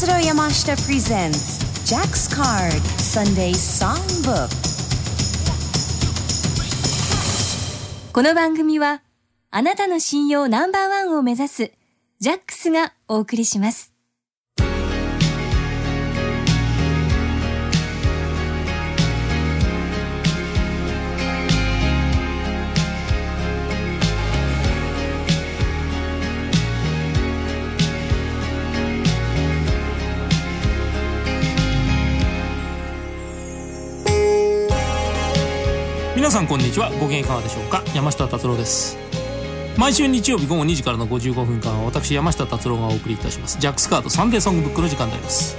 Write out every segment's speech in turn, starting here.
Katsudo Yamashita presents Jack's Card Sunday Songbook. この番組はあなたの信用ナンバーワンを目指すジャックスがお送りします。皆さんこんにちは。ご機嫌いかがでしょうか？山下達郎です。毎週日曜日午後2時からの55分間は私山下達郎がお送りいたします。ジャックスカートサンデーソングブックの時間であります。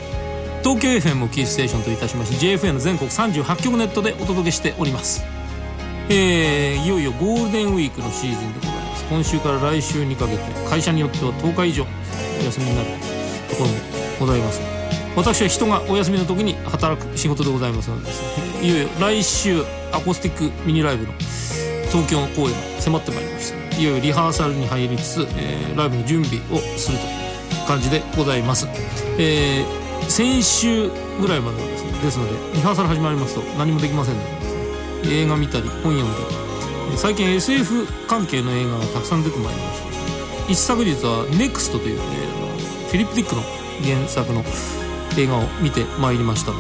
東京 FM をキーステーションといたしまして JFN 全国38局ネットでお届けしております。えー、いよいよゴールデンウィークのシーズンでございます。今週から来週にかけて会社によっては10日以上お休みになるところもございます。私は人がお休みの時に働く仕事でございますのでですねいよいよ来週アコースティックミニライブの東京公演が迫ってまいりました。いよいよリハーサルに入りつつ、えーライブの準備をするという感じでございます、えー先週ぐらいまではですねですのでリハーサル始まりますと何もできませんのででね映画見たり本読んだり。最近 SF 関係の映画がたくさん出てまいりました。一昨日は「NEXT」という、えーフィリップ・ディックの原作の映画を見てまいりましたが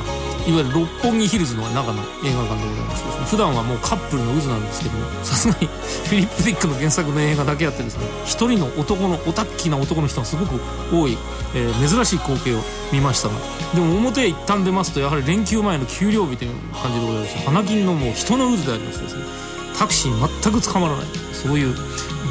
いわゆる六本木ヒルズの中の映画館でございましてです。ね普段はもうカップルの渦なんですけどもさすがに フィリップ・ディックの原作の映画だけあってですね一人の男のオタッキーな男の人がすごく多い、えー珍しい光景を見ましたがでも表へ一旦出ますとやはり連休前の給料日という感じでございまして花金のもう人の渦でありましてですねタクシー全く捕まらないそういう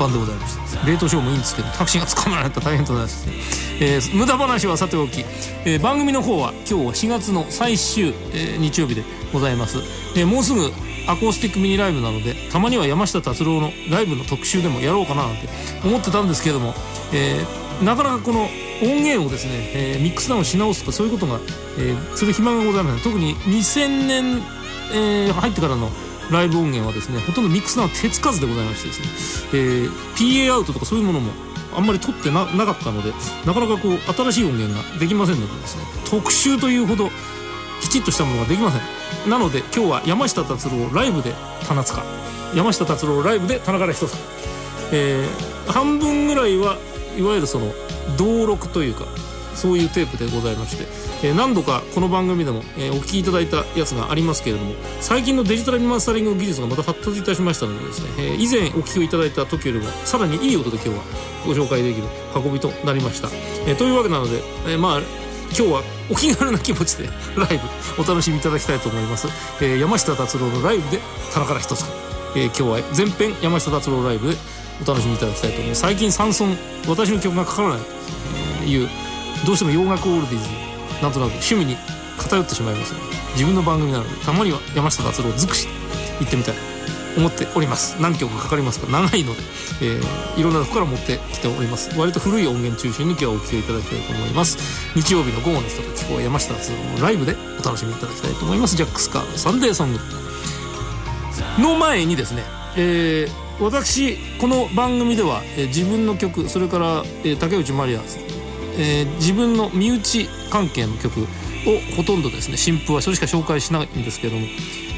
番でございました冷凍ショーもいいんですけどタクシーが捕まらないと大変となります。ね、えー無駄話はさておき、えー番組の方は今日は4月の最終、えー日曜日でございます、えーもうすぐアコースティックミニライブなのでたまには山下達郎のライブの特集でもやろうかななんて思ってたんですけども、えーなかなかこの音源をですね、えーミックスダウンし直すとかそういうことが、えーする暇がございません。特に2000年、えー入ってからのライブ音源はですねほとんどミックスダウン手つかずでございましてですね、えー PA アウトとかそういうものもあんまり撮ってなかったのでなかなかこう新しい音源ができませんのでですね特集というほどきちっとしたものができません。なので今日は山下達郎ライブで棚塚山下達郎ライブで田中人さん。えー半分ぐらいはいわゆるその同録というかそういうテープでございまして、えー何度かこの番組でも、えーお聞きいただいたやつがありますけれども最近のデジタルリマスタリングの技術がまた発達いたしましたのでですね、え以前お聞きいただいた時よりもさらにいい音で今日はご紹介できる運びとなりました、えというわけなので、えまあ今日はお気軽な気持ちで ライブお楽しみいただきたいと思います、えー山下達郎のライブで田中一つか、えー今日は前編山下達郎ライブでお楽しみいただきたいと思います最近サンソン私の曲がかからない。というどうしても洋楽オールディーズなんとなく趣味に偏ってしまいますので自分の番組なのでたまには山下達郎尽くし行ってみたい。思っております。何曲かかかりますか。長いので、えーいろんなとこから持ってきております。割と古い音源中心に今日はお聴きいただきたいと思います。日曜日の午後のひとときこう山下達郎のライブでお楽しみいただきたいと思います。ジャックスカーのサンデーソングの前にですね、えー私この番組では、えー自分の曲それから、えー竹内まりやさん、えー自分の身内関係の曲をほとんどですね新譜はそれしか紹介しないんですけども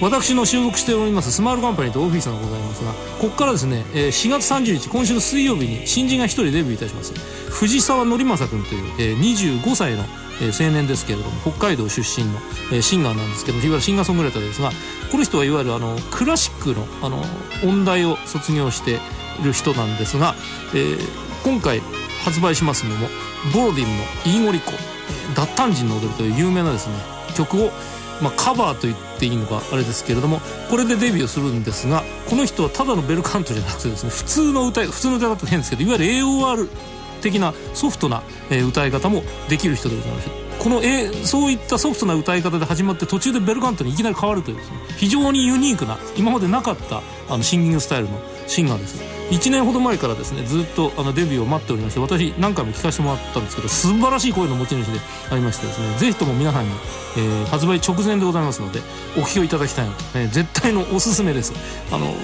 私の所属しておりますスマイルカンパニーとオフィスがございますがここからですね、えー4月30日今週の水曜日に新人が一人デビューいたします。藤沢則正君という、えー25歳のえ青年ですけれども北海道出身の、えシンガーなんですけどいわゆるシンガーソングライターですがこの人はいわゆるあのクラシックのあの音大を卒業している人なんですが、えー今回発売しますのもボロディンの「イーゴリコ」脱炭人の踊り」という有名なですね曲をまあ、カバーと言っていいのかあれですけれどもこれでデビューするんですがこの人はただのベルカントじゃなくてですね普通の歌普通の歌だと変ですけどいわゆる AOR 的なソフトな、歌い方もできる人でございます。この、えそういったソフトな歌い方で始まって途中でベルカントにいきなり変わるというですね非常にユニークな今までなかったあのシンギングスタイルのシンガーです。1年ほど前からですねずっとあのデビューを待っておりまして私何回も聞かせてもらったんですけど素晴らしい声の持ち主でありましてですねぜひとも皆さんに、えー発売直前でございますのでお聴きをいただきたいので、え絶対のおすすめです。あの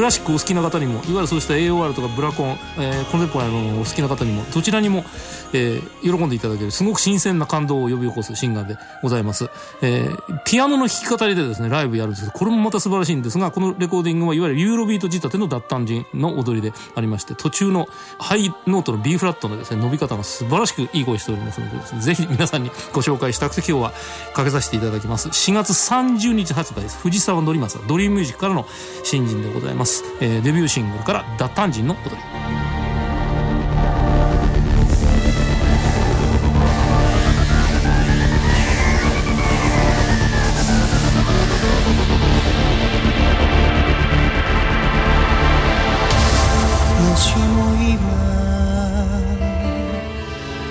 クラシックお好きな方にもいわゆるそうした AOR とかブラコン、えーコンテンポラのお好きな方にもどちらにも、えー喜んでいただけるすごく新鮮な感動を呼び起こすシンガーでございます、えーピアノの弾き語りでですねライブやるんですけどこれもまた素晴らしいんですがこのレコーディングはいわゆるユーロビート仕立ての脱炭人の踊りでありまして途中のハイノートの B フラットのですね伸び方が素晴らしくいい声しておりますのでですねぜひ皆さんにご紹介したくて今日はかけさせていただきます。4月30日発売です。藤沢則正ドリームミュージックからの新人でございます、えーデビューシングルから脱炭人の踊り。もしも今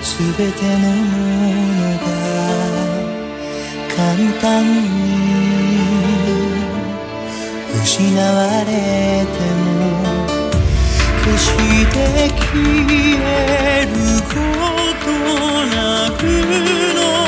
すべてのものが簡単に失われても決して消えることなくの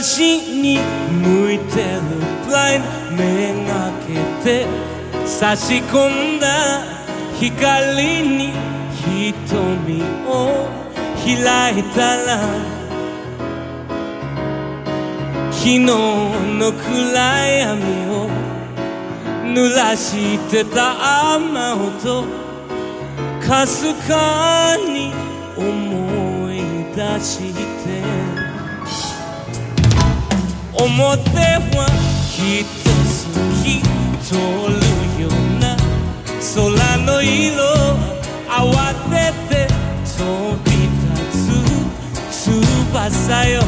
東に向いてるブライン目がけて差し込んだ光に瞳を開いたら昨日の暗闇を濡らしてた雨音かすかに思い出して表は人好き通るような空の色慌てて飛び立つ翼よ。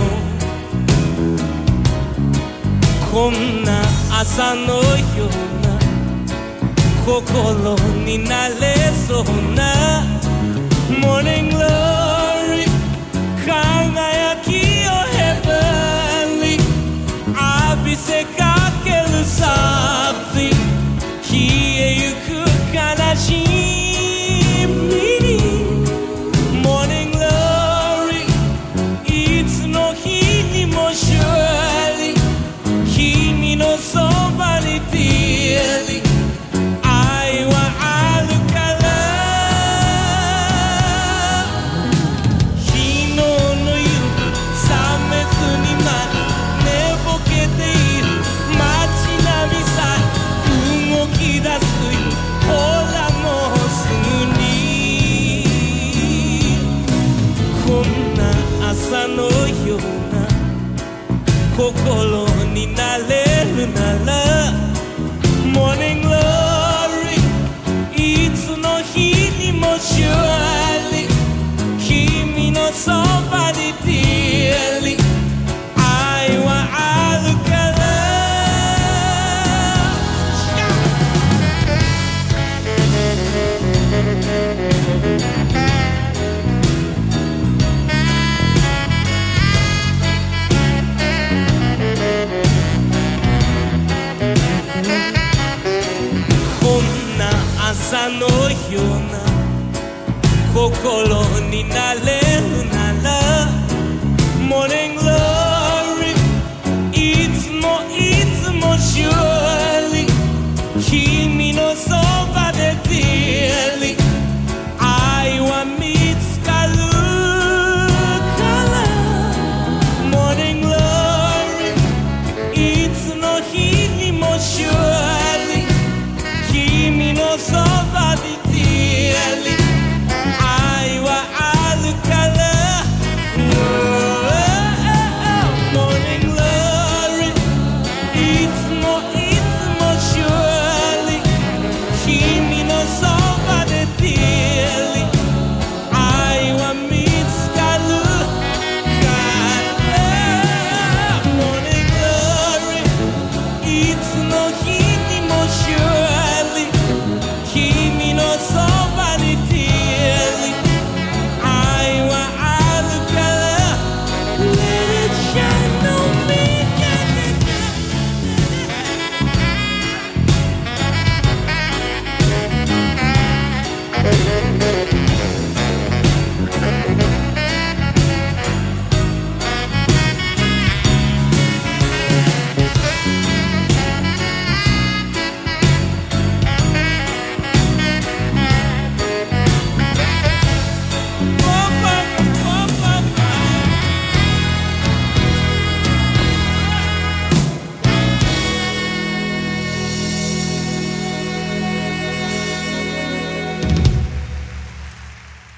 こんな朝のような心になれそうな Morning glory 浴びせ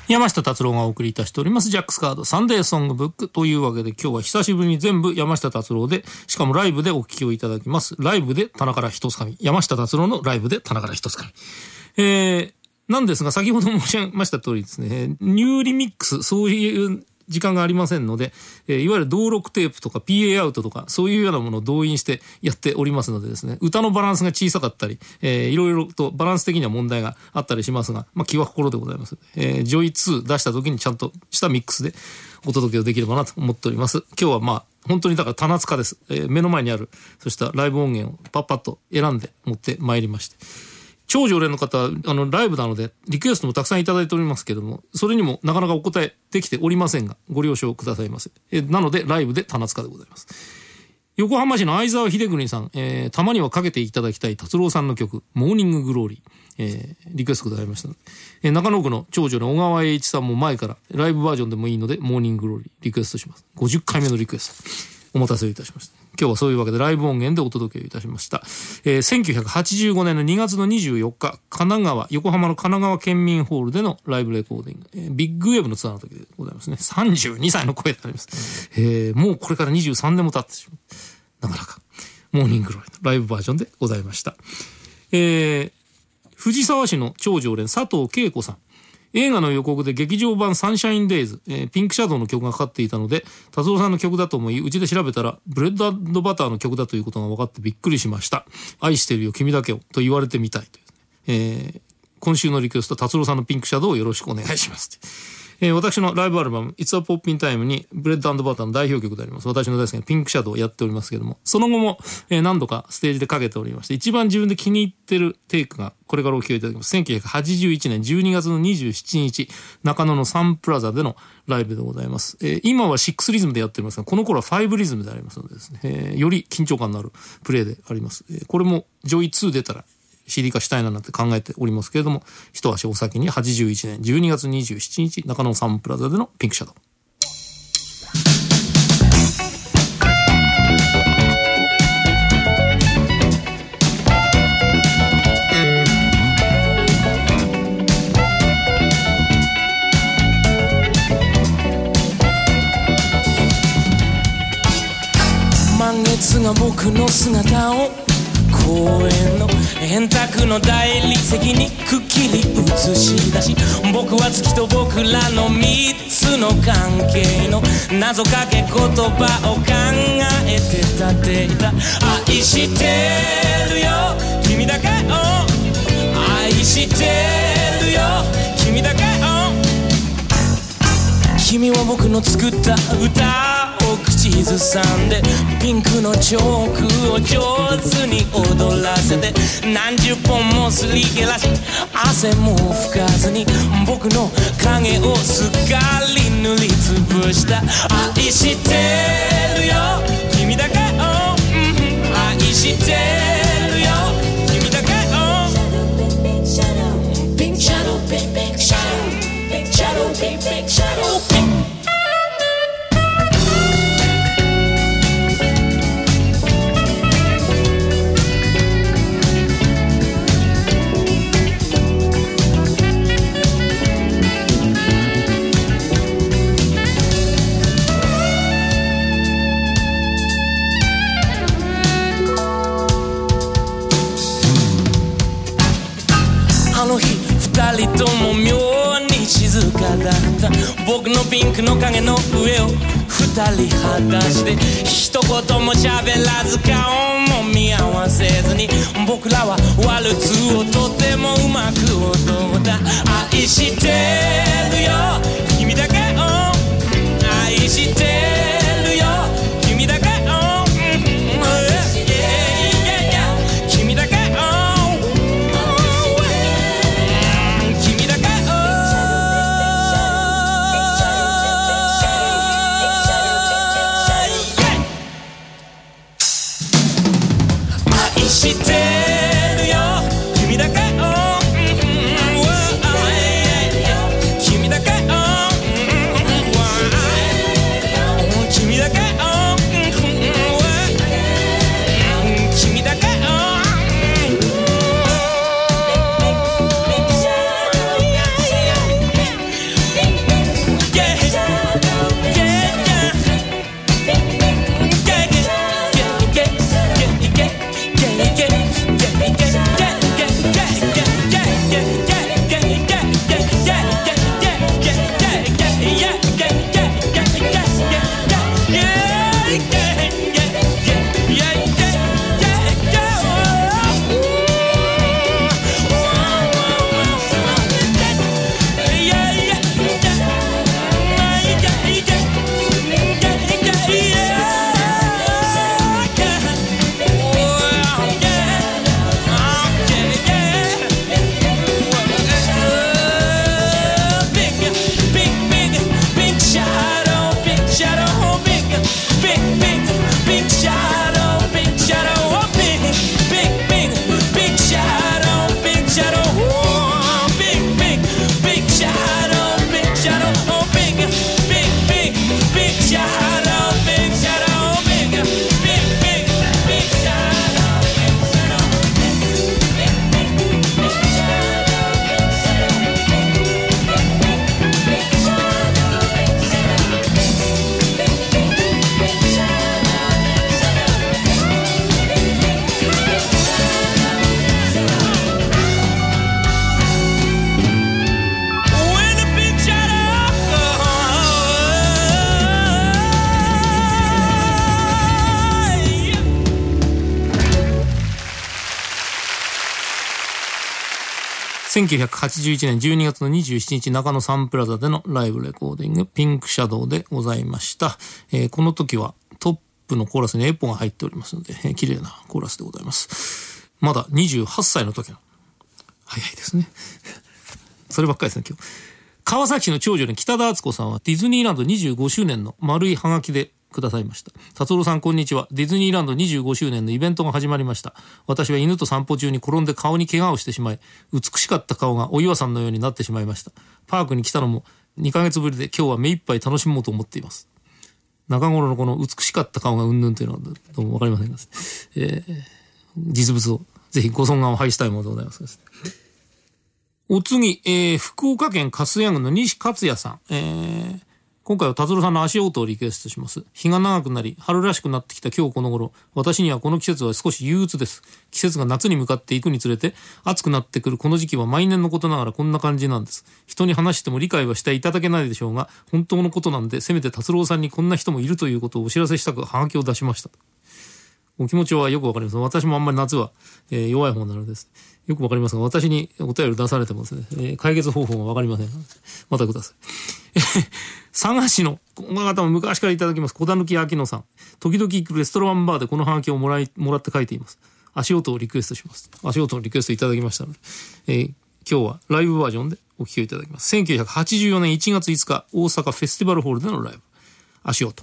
山下達郎がお送りいたしております、ジャックスカードサンデーソングブックというわけで今日は久しぶりに全部山下達郎で、しかもライブでお聴きをいただきます。ライブで棚から一つかみ。山下達郎のライブで棚から一つかみ。えー、なんですが、先ほど申し上げました通りですね、ニューリミックス、そういう時間がありませんので、えーいわゆる同録テープとか PA アウトとか、そういうようなものを動員してやっておりますのでですね、歌のバランスが小さかったり、えーいろいろとバランス的には問題があったりしますが、まあ気は心でございます。えー、 JOY2出した時にちゃんとしたミックスでお届けをできればなと思っております。今日はまあ、本当にだから棚つかです。えー目の前にある、そしたライブ音源をパッパッと選んで持ってまいりまして。超常連の方、あの、ライブなので、リクエストもたくさんいただいておりますけれども、それにもなかなかお答えできておりませんが、ご了承くださいませ。えなので、ライブで棚つかでございます。横浜市の相沢秀邦さん、えーたまにはかけていただきたい達郎さんの曲、モーニンググローリー、えーリクエストくださいました、えー中野区の超常連小川栄一さんも前から、ライブバージョンでもいいので、モーニンググローリー、リクエストします。50回目のリクエスト。お待たせいたしました。今日はそういうわけでライブ音源でお届けいたしました。えー1985年の2月の24日、神奈川、横浜の神奈川県民ホールでのライブレコーディング、えービッグウェーブのツアーの時でございますね。32歳の声であります。えーもうこれから23年も経ってしまう。なかなか、モーニンググローリーのライブバージョンでございました。えー、藤沢市の超常連佐藤恵子さん。映画の予告で劇場版サンシャインデイズ、えーピンクシャドウの曲がかかっていたので、達郎さんの曲だと思い、うちで調べたら、ブレッドバターの曲だということが分かってびっくりしました。愛してるよ、君だけを、と言われてみたいというね、えー今週のリクエスト、達郎さんのピンクシャドウをよろしくお願いします。えー私のライブアルバム、It's a Poppin' Time に、ブレッドバターの代表曲であります。私の大好きなピンクシャドウをやっておりますけども、その後も、えー何度かステージでかけておりまして、一番自分で気に入ってるテイクが、これからお聴きいただきます。1981年12月の27日、中野のサンプラザでのライブでございます。えー今は6リズムでやっておりますが、この頃は5リズムでありますのでですね、えーより緊張感のあるプレイであります。えーこれも、 JOY2出たら、CD 化したいななんて考えておりますけれども、一足お先に81年12月27日、中野サンプラザでのピンクシャドウ。満月が僕の姿を公園の円卓の大理石にくっきり映し出し僕は月と僕らの三つの関係の謎かけ言葉を考えて立ていた愛してるよ。君だけを。愛してるよ。君だけを。君は僕の作った歌。口ずさんでピンクのチョークを上手に踊らせて何十本もすり減らし汗も拭かずに僕の影をすっかり塗りつぶした。愛してるよ。君だけを。うん。愛してる。僕のピンクの影の上を二人裸足で一言も喋らず顔も見合わせずに僕らはワルツをとてもうまく踊った愛してるよ君だけを愛してる1981年12月の27日中野サンプラザでのライブレコーディングピンクシャドウでございました。えーこの時はトップのコーラスにエポが入っておりますので、えー綺麗なコーラスでございます。まだ28歳の時の。早いですね。そればっかりですね、今日。川崎市の長女に北田敦子さんはディズニーランド25周年の丸いハガキでくださいました。達郎さんこんにちは。ディズニーランド25周年のイベントが始まりました。私は犬と散歩中に転んで顔に怪我をしてしまい、美しかった顔がお岩さんのようになってしまいました。パークに来たのも2ヶ月ぶりで今日は目いっぱい楽しもうと思っています。中頃のこの美しかった顔がうんぬんというのはどうもわかりませんが、えー実物をぜひご尊顔を拝したいものでございます。お次、えー福岡県粕谷郡の西克也さん。えー今回は達郎さんの足音をリクエストします。日が長くなり、春らしくなってきた今日この頃、私にはこの季節は少し憂鬱です。季節が夏に向かっていくにつれて、暑くなってくるこの時期は毎年のことながらこんな感じなんです。人に話しても理解はしていただけないでしょうが、本当のことなんで、せめて達郎さんにこんな人もいるということをお知らせしたく、ハガキを出しました。お気持ちはよくわかります。私もあんまり夏は、えー弱い方なのです。よくわかりますが、私にお便り出されてもですね、えー解決方法がわかりません。またください。佐賀市の、この方も昔からいただきます、小田抜明野さん。時々行くレストランバーでこのハガキをもらい、もらって書いています。足音をリクエストします。足音のリクエストいただきましたので、えー今日はライブバージョンでお聴きいただきます。1984年1月5日、大阪フェスティバルホールでのライブ。足音。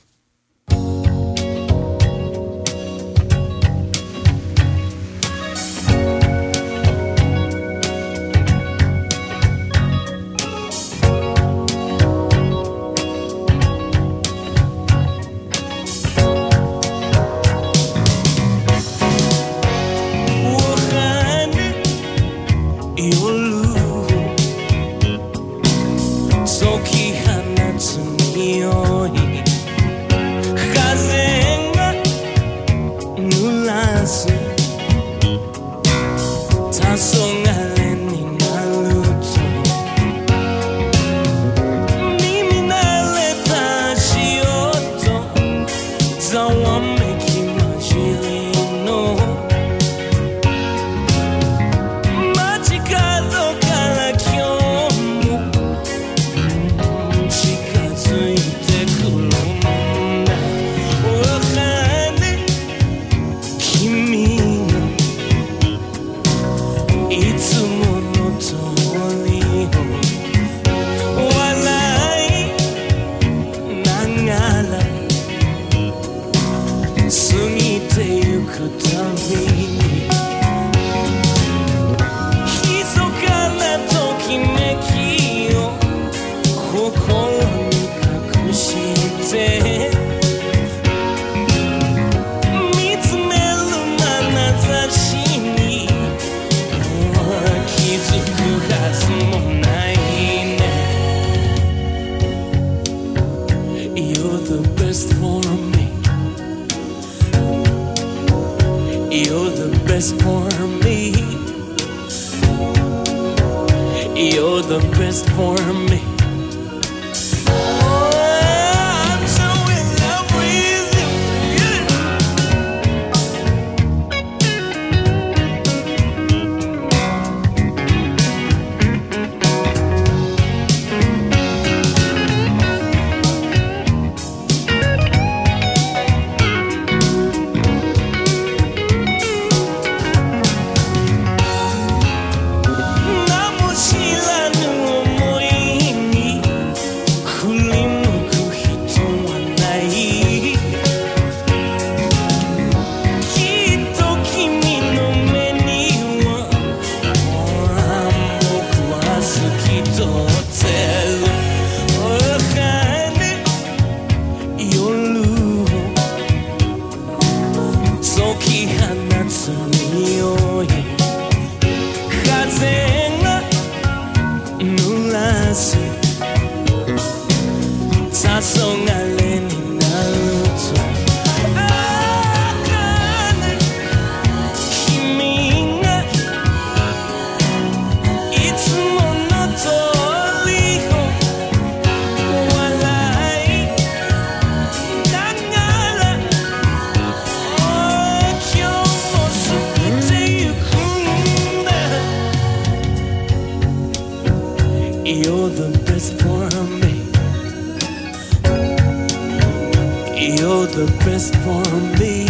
You're the best for me.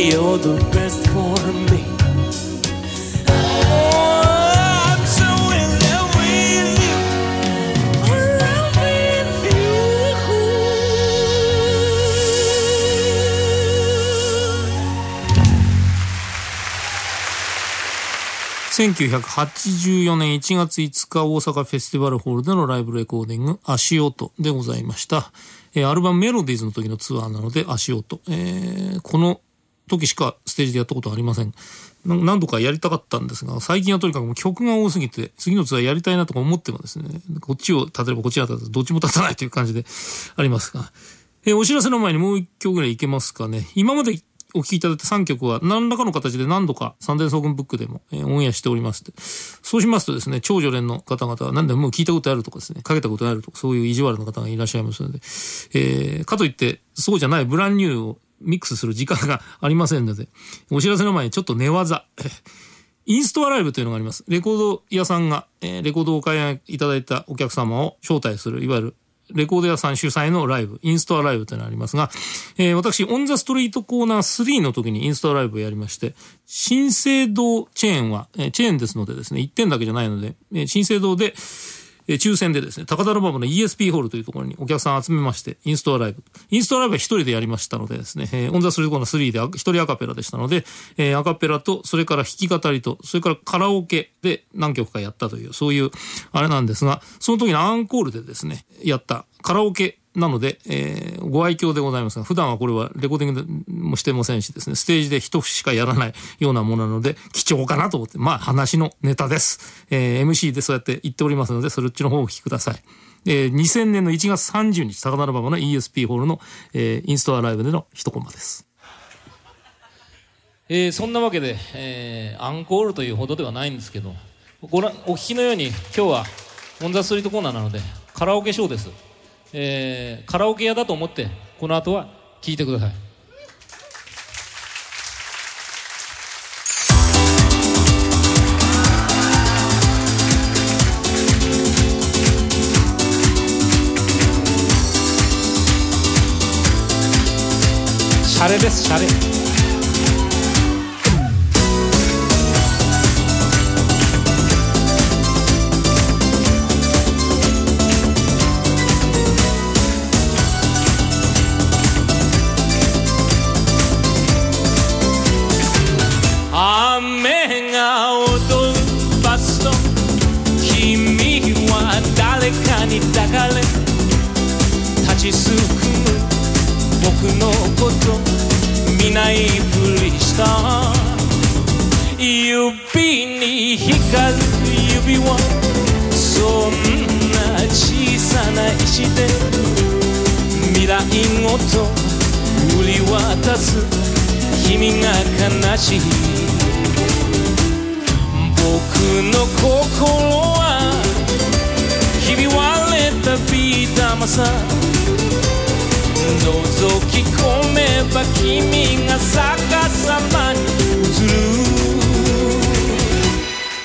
You're the best for me. 1984年1月5日大阪フェスティバルホールでのライブレコーディング足音でございました。えアルバムメロディーズの時のツアーなので足音。えーこの時しかステージでやったことはありません。何度かやりたかったんですが、最近はとにかく曲が多すぎて、次のツアーやりたいなとか思ってもですね、こっちを立てればこっちが立てどっちも立たないという感じでありますが。えお知らせの前にもう一曲ぐらいいけますかね。今までお聴きいただいた3曲は何らかの形で何度かサンデーソーグンブックでも、えーオンエアしておりまして。そうしますとですね、超常連の方々は何でも聞いたことあるとかですね、かけたことあるとか、そういう意地悪の方がいらっしゃいますので、えーかといって、そうじゃないブランニューをミックスする時間が ありませんので、お知らせの前にちょっと寝技。インストアライブというのがあります。レコード屋さんが、えーレコードをお買い上げいただいたお客様を招待する、いわゆるレコード屋さん主催のライブ、インストアライブってのがありますが、えー私、オンザストリートコーナー3の時にインストアライブをやりまして、新生堂チェーンは、えーチェーンですのでですね、1点だけじゃないので、えー新生堂で、えー抽選でですね、高田馬場の ESP ホールというところにお客さん集めまして、インストアライブ。インストアライブは一人でやりましたのでですね、えーオンザスリートコーナー3であ一人アカペラでしたので、えーアカペラと、それから弾き語りと、それからカラオケで何曲かやったという、そういう、あれなんですが、その時のアンコールでですね、やったカラオケなので、えーご愛嬌でございますが、普段はこれはレコーディングもしてませんしですね、ステージで一節しかやらないようなものなので、貴重かなと思って、まあ話のネタです。えー MC でそうやって言っておりますので、それっちの方をお聞きください。えー2000年の1月30日、高田馬場の ESP ホールの、えーインストアライブでの一コマです。えーそんなわけで、えーアンコールというほどではないんですけど、ご覧、お聞きのように今日はオンザストリートコーナーなので、カラオケショーです。えーカラオケ屋だと思って、この後は聞いてください。洒落です、洒落に抱かれ立ちすくむ僕のこと見ないふりした。指に光る指輪。そんな小さな石で。未来ごと売り渡す。君が悲しい。僕の心は玉さ覗き込めば君が逆さまに映る。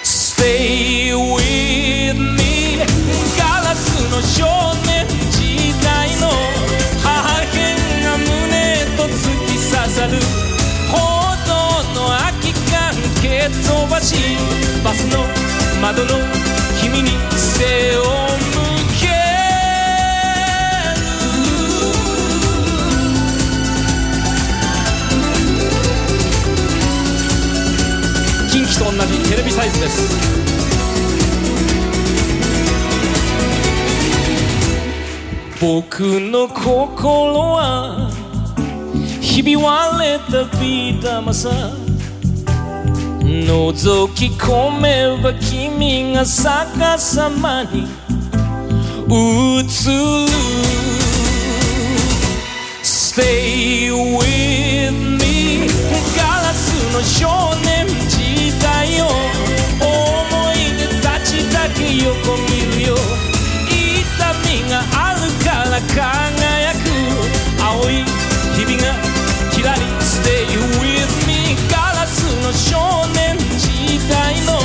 Stay with me ガラスの少年時代の破片が胸と突き刺さる。報道の空き缶蹴飛ばしバスの窓の君に背を向サイズです。僕の心はひび割れたビー玉さ。覗き込めば君が逆さまに映る。Stay with me ガラスの少年。いよ思い出たちだけ横切るよ。痛みがあるから輝く。青い日々がキラリ Stay with me ガラスの少年時代の。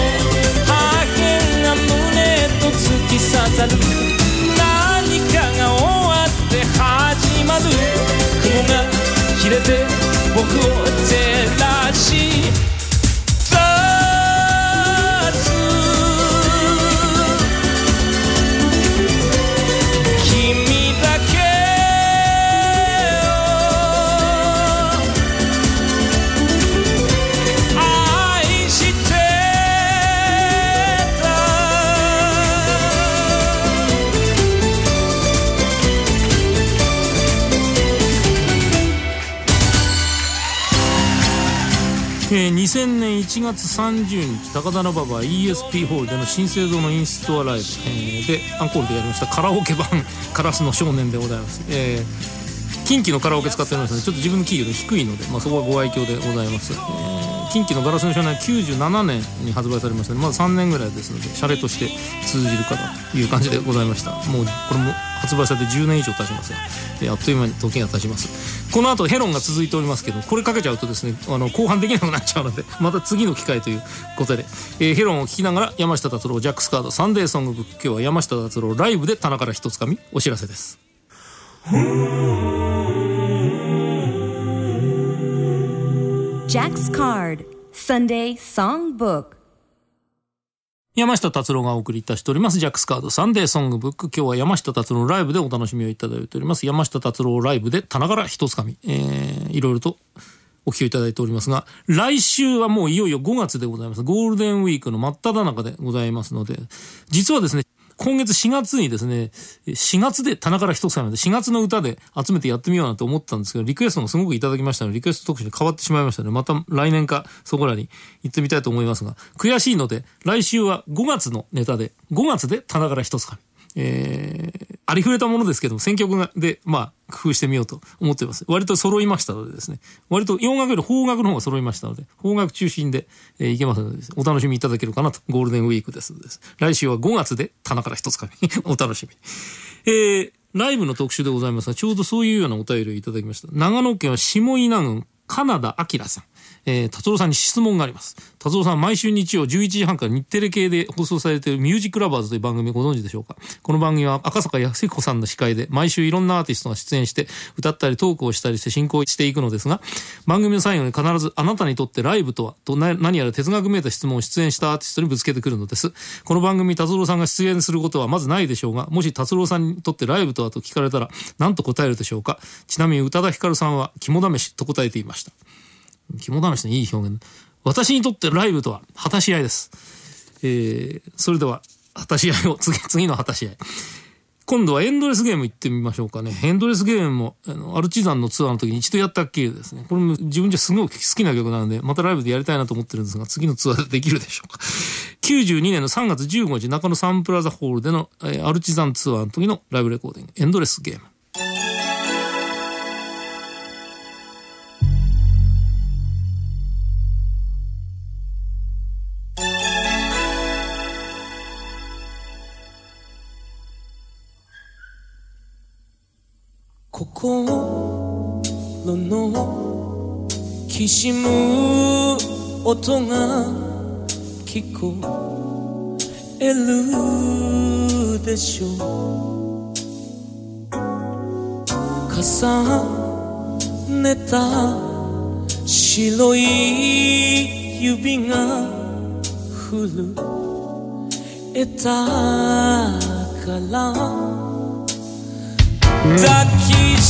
覇権が胸と突き刺さる。何かが終わって始まる。雲が切れて僕を2000年1月30日高田馬場 ESP ホールでの新生堂のインストアライブ、えーでアンコールでやりましたカラオケ版「カラスの少年」でございます、えー近畿のカラオケ使っておりますのでちょっと自分のキーが低いので、まあ、そこはご愛嬌でございます、えー近畿のガラスの少年は97年に発売されましたのでまだ3年ぐらいですのでシャレとして通じるかなという感じでございました。もうこれも発売されて10年以上経ちますがえあっという間に時が経ちます。この後ヘロンが続いておりますけどこれかけちゃうとですねあの後半できなくなっちゃうので また次の機会ということで、えーヘロンを聞きながら山下達郎ジャックスカードサンデーソングブック今日は山下達郎ライブで棚から一つかみお知らせです。Jack's Card Sunday Songbook. 山下達郎がお送りいたしております。ジャックスカードサンデーソングブック今日は山下達郎ライブでお楽しみをいただいております。山下達郎ライブで棚から一つかみ、えー、いろいろとお聞きいただいておりますが来週はもういよいよ5月でございます。ゴールデンウィークの真っ只中でございますので実はですね今月4月にですね、4月で棚から一つなんで、4月の歌で集めてやってみようなと思ったんですけど、リクエストもすごくいただきましたので、リクエスト特集に変わってしまいましたので、また来年かそこらに行ってみたいと思いますが、悔しいので、来週は5月のネタで、5月で棚から一つ。えー、ありふれたものですけども、選曲で、まあ、工夫してみようと思っています。割と揃いましたのでですね、割と洋楽より邦楽の方が揃いましたので、邦楽中心で、えーいけますのでね、お楽しみいただけるかなと、ゴールデンウィークですです。来週は5月で棚から一つか、お楽しみ。えー、ライブの特集でございますが、ちょうどそういうようなお便りをいただきました。長野県は下稲郡、カナダ明さん。えー、達郎さんに質問があります。達郎さん、毎週日曜11時半から日テレ系で放送されているミュージックラバーズという番組ご存知でしょうか？この番組は赤坂康彦さんの司会で毎週いろんなアーティストが出演して歌ったりトークをしたりして進行していくのですが、番組の最後に必ずあなたにとってライブとはと何やら哲学めいた質問を出演したアーティストにぶつけてくるのです。この番組達郎さんが出演することはまずないでしょうが、もし達郎さんにとってライブとはと聞かれたら何と答えるでしょうか？ちなみに宇多田ヒカルさんは肝試しと答えていました。肝試しのいい表現。私にとってライブとは果たし合いです。えー、それでは、果たし合いを、次、次の果たし合い。今度はエンドレスゲーム行ってみましょうかね。エンドレスゲームも、あの、アルチザンのツアーの時に一度やったっきりですね。これも自分じゃすごく好きな曲なので、またライブでやりたいなと思ってるんですが、次のツアーでできるでしょうか。92年の3月15日、中野サンプラザホールでの、えーアルチザンツアーの時のライブレコーディング、エンドレスゲーム。心のきしむ音が聞こえるでしょう重ねた白い指が震えたから抱き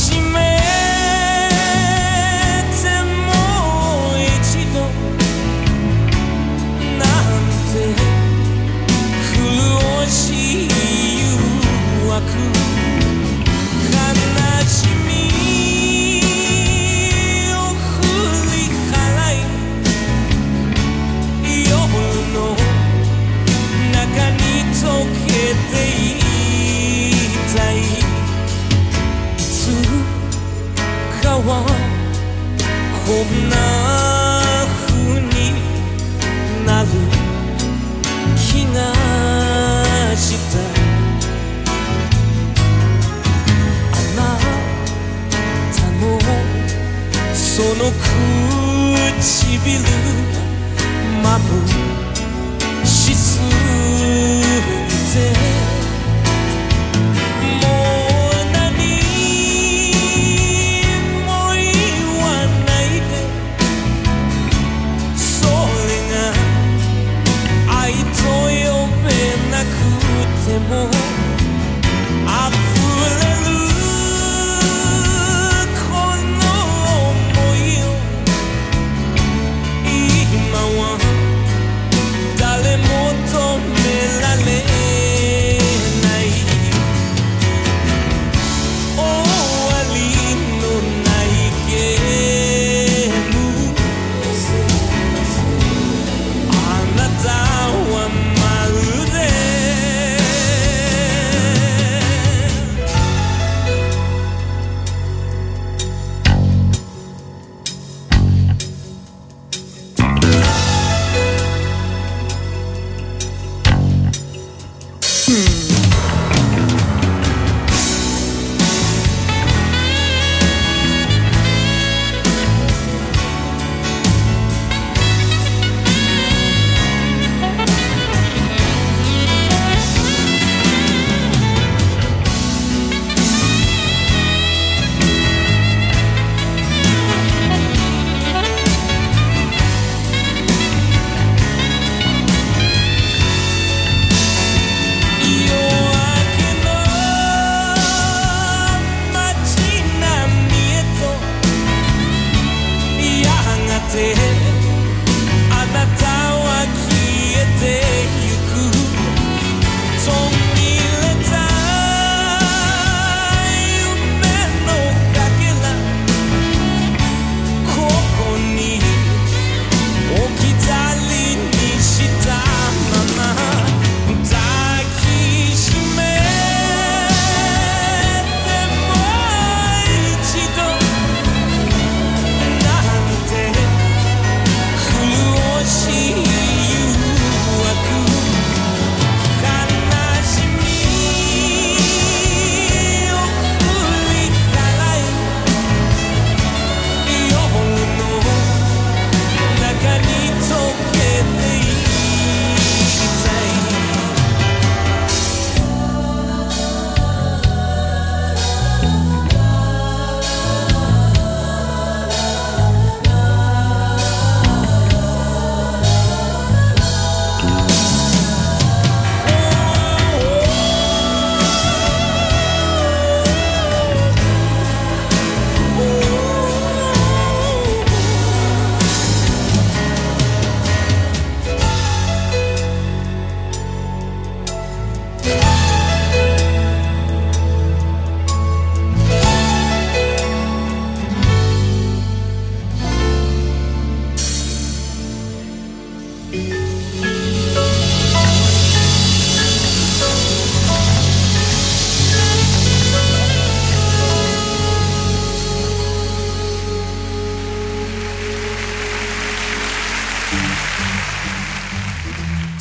はこんな風になる気がした。あなたのその唇まぶしすぎて。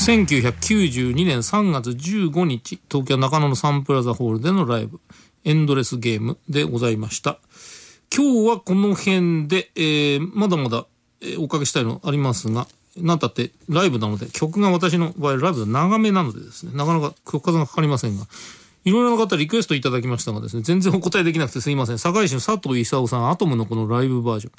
1992年3月15日東京中野のサンプラザホールでのライブエンドレスゲームでございました今日はこの辺で、えーまだまだ、えーおかけしたいのありますがなんたってライブなので曲が私の場合ライブが長めなのでですねなかなか曲数がかかりませんがいろいろな方リクエストいただきましたがですね、全然お答えできなくてすいません。堺市の佐藤勲さん、アトムのこのライブバージョ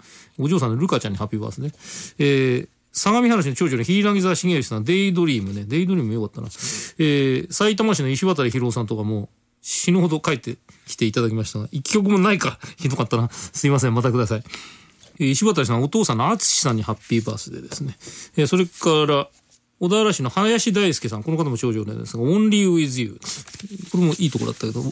ン。お嬢さんのルカちゃんにハッピーバースね。えー、相模原市の長女の柊沢重義さん、デイドリームね。デイドリームよかったな。えー、埼玉市の石渡博さんとかも死ぬほど帰ってきていただきましたが、一曲もないか。ひどかったな。すいません。またください。えー石渡さん、お父さんの淳さんにハッピーバースデーですね。えーそれから、小田原市の林大輔さん、この方も長女なんですが、Only with you。これもいいところだったけど、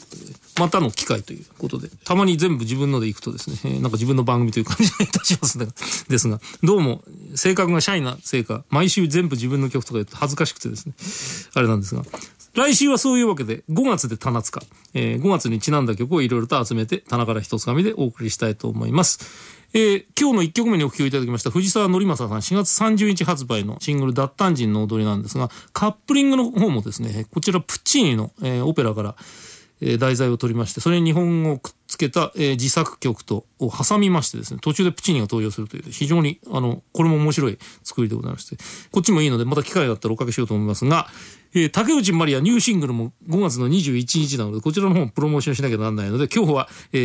またの機会ということで、たまに全部自分ので行くとですね、なんか自分の番組という感じがいたしますね。ですが、どうも、性格がシャイなせいか、毎週全部自分の曲とか言って恥ずかしくてですね、あれなんですが、来週はそういうわけで、5月で棚塚、えー5月にちなんだ曲をいろいろと集めて、棚から一つ紙でお送りしたいと思います。えー今日の1曲目にお聴きいただきました藤沢則正さん4月30日発売のシングル「脱炭人の踊り」なんですがカップリングの方もですねこちらプッチーニの、えーオペラから、えー題材を取りましてそれに日本語をくっつけた、えー自作曲とを挟みましてですね途中でプチーニが登場するという非常にあのこれも面白い作りでございましてこっちもいいのでまた機会があったらおかけしようと思いますが、えー竹内まりやニューシングルも5月の21日なのでこちらの方もプロモーションしなきゃならないので今日は、え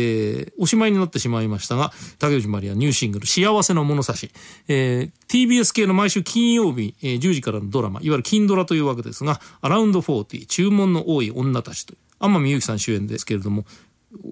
ーおしまいになってしまいましたが竹内まりやニューシングル「幸せの物差し」えー TBS 系の毎週金曜日、えー10時からのドラマいわゆる金ドラというわけですが「アラウンド40注文の多い女たち」と天海祐希さん主演ですけれども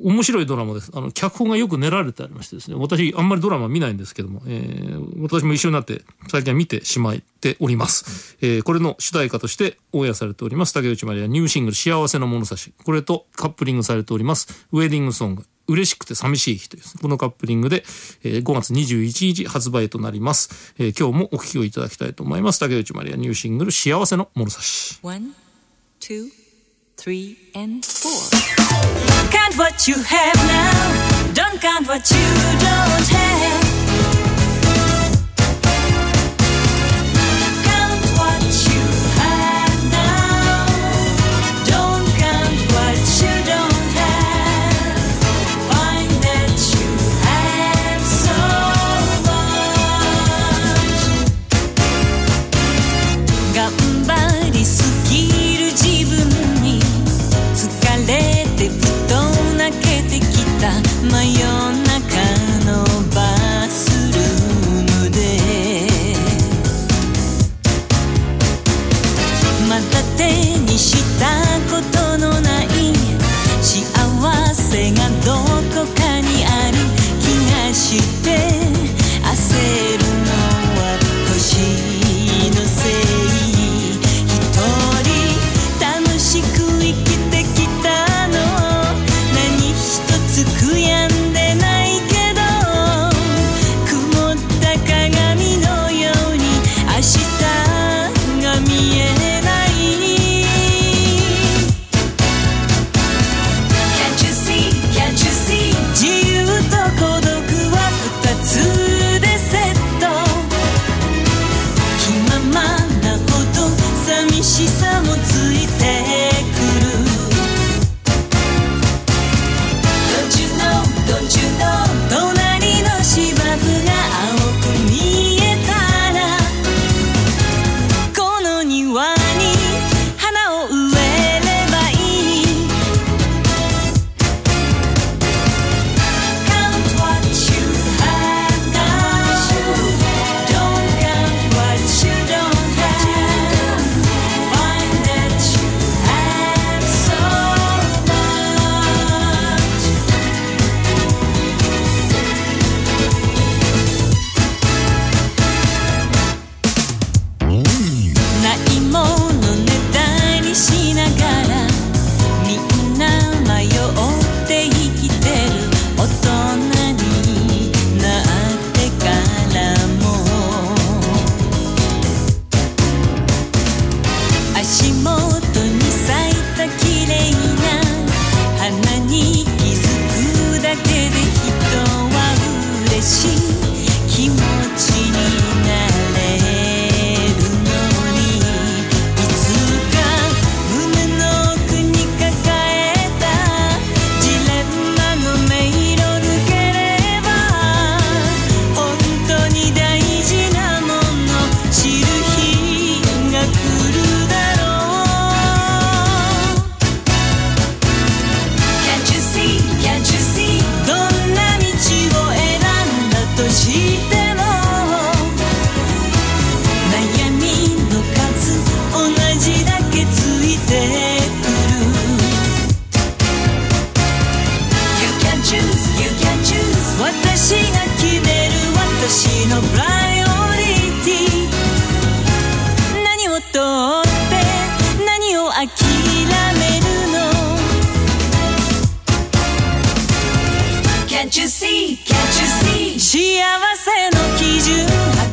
面白いドラマです。あの、脚本がよく練られてありましてですね、私、あんまりドラマ見ないんですけども、えー私も一緒になって、最近は見てしまっております。えーこれの主題歌としてオンエアされております、竹内まりやニューシングル、幸せの物差し。これとカップリングされております、ウェディングソング。嬉しくて寂しい日という、このカップリングで、えー5月21日発売となります。えー今日もお聴きをいただきたいと思います。竹内まりやニューシングル、幸せの物差し。One, two, three, and four. Count what you have now. Don't count what you don't have.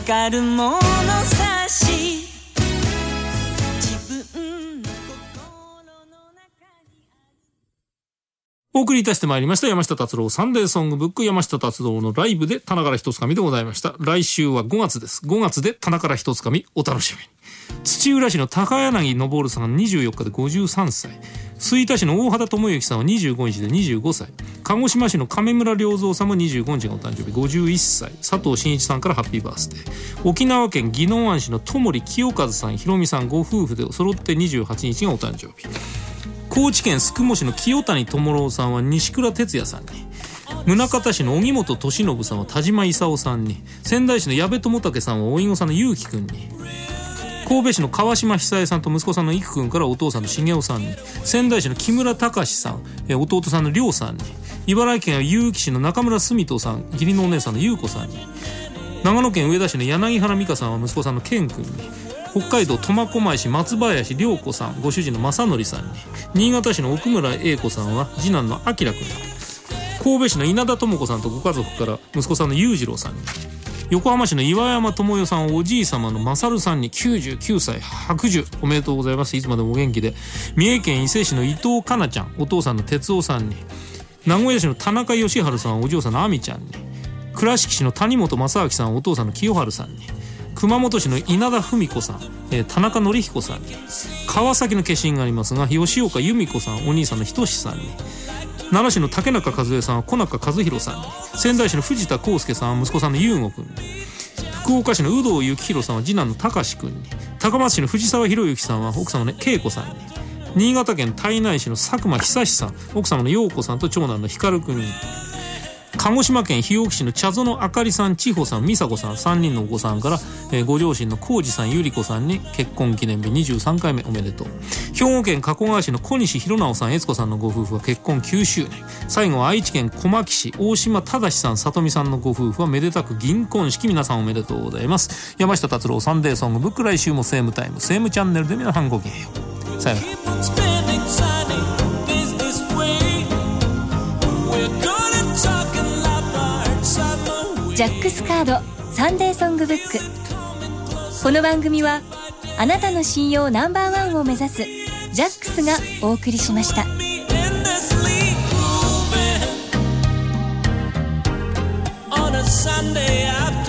かるもんお送りいたしてまいりました山下達郎サンデーソングブック山下達郎のライブで棚から一つかみでございました。来週は5月です。5月で棚から一つかみお楽しみに。土浦市の高柳昇さん24日で53歳。吹田市の大畑智之さんは25日で25歳。鹿児島市の亀村良三さんも25日がお誕生日51歳。佐藤真一さんからハッピーバースデー。沖縄県宜野湾市の友利清和さん、ひろみさんご夫婦で揃って28日がお誕生日。高知県宿毛市の清谷智郎さんは西倉哲也さんに宗像市の荻本敏信さんは田島勲さんに仙台市の矢部智武さんはお芋さんの祐樹くんに神戸市の川島久恵さんと息子さんの育くんからお父さんの茂雄さんに仙台市の木村隆さん弟さんの亮さんに茨城県結城市の中村澄人さん義理のお姉さんの優子さんに長野県上田市の柳原美香さんは息子さんの健君に北海道苫小牧市松林涼子さんご主人の正則さんに新潟市の奥村英子さんは次男の明君。神戸市の稲田智子さんとご家族から息子さんの裕次郎さんに。横浜市の岩山智代さんおじい様の勝さんに99歳白寿。おめでとうございます。いつまでもお元気で。三重県伊勢市の伊藤かなちゃんお父さんの哲夫さんに。名古屋市の田中義治さんお嬢さんの亜美ちゃんに。倉敷市の谷本正明さんお父さんの清春さんに。熊本市の稲田文子さん、えー田中則彦さんに川崎の化身がありますが吉岡由美子さんお兄さんの仁さんに奈良市の竹中和恵さんは小中和弘さんに仙台市の藤田康介さんは息子さんの優吾君に福岡市の有働幸宏さんは次男の隆君に高松市の藤沢博之さんは奥様の恵子さんに新潟県胎内市の佐久間久志さん奥様の陽子さんと長男の光君に鹿児島県日置市の茶園あかりさん、千穂さん、美佐子さん、3人のお子さんから、えーご両親の浩二さん、ゆり子さんに結婚記念日23回目おめでとう。兵庫県加古川市の小西弘直さん、悦子さんのご夫婦は結婚9周年。最後は愛知県小牧市、大島正さん、里美さんのご夫婦はめでたく銀婚式、皆さんおめでとうございます。山下達郎サンデーソングブック来週もセームタイム、セームチャンネルで皆さんごきげんよう。さよなら。ジャックスカードサンデーソングブックこの番組はあなたの信用ナンバーワンを目指すジャックスがお送りしました。Sunday afternoon.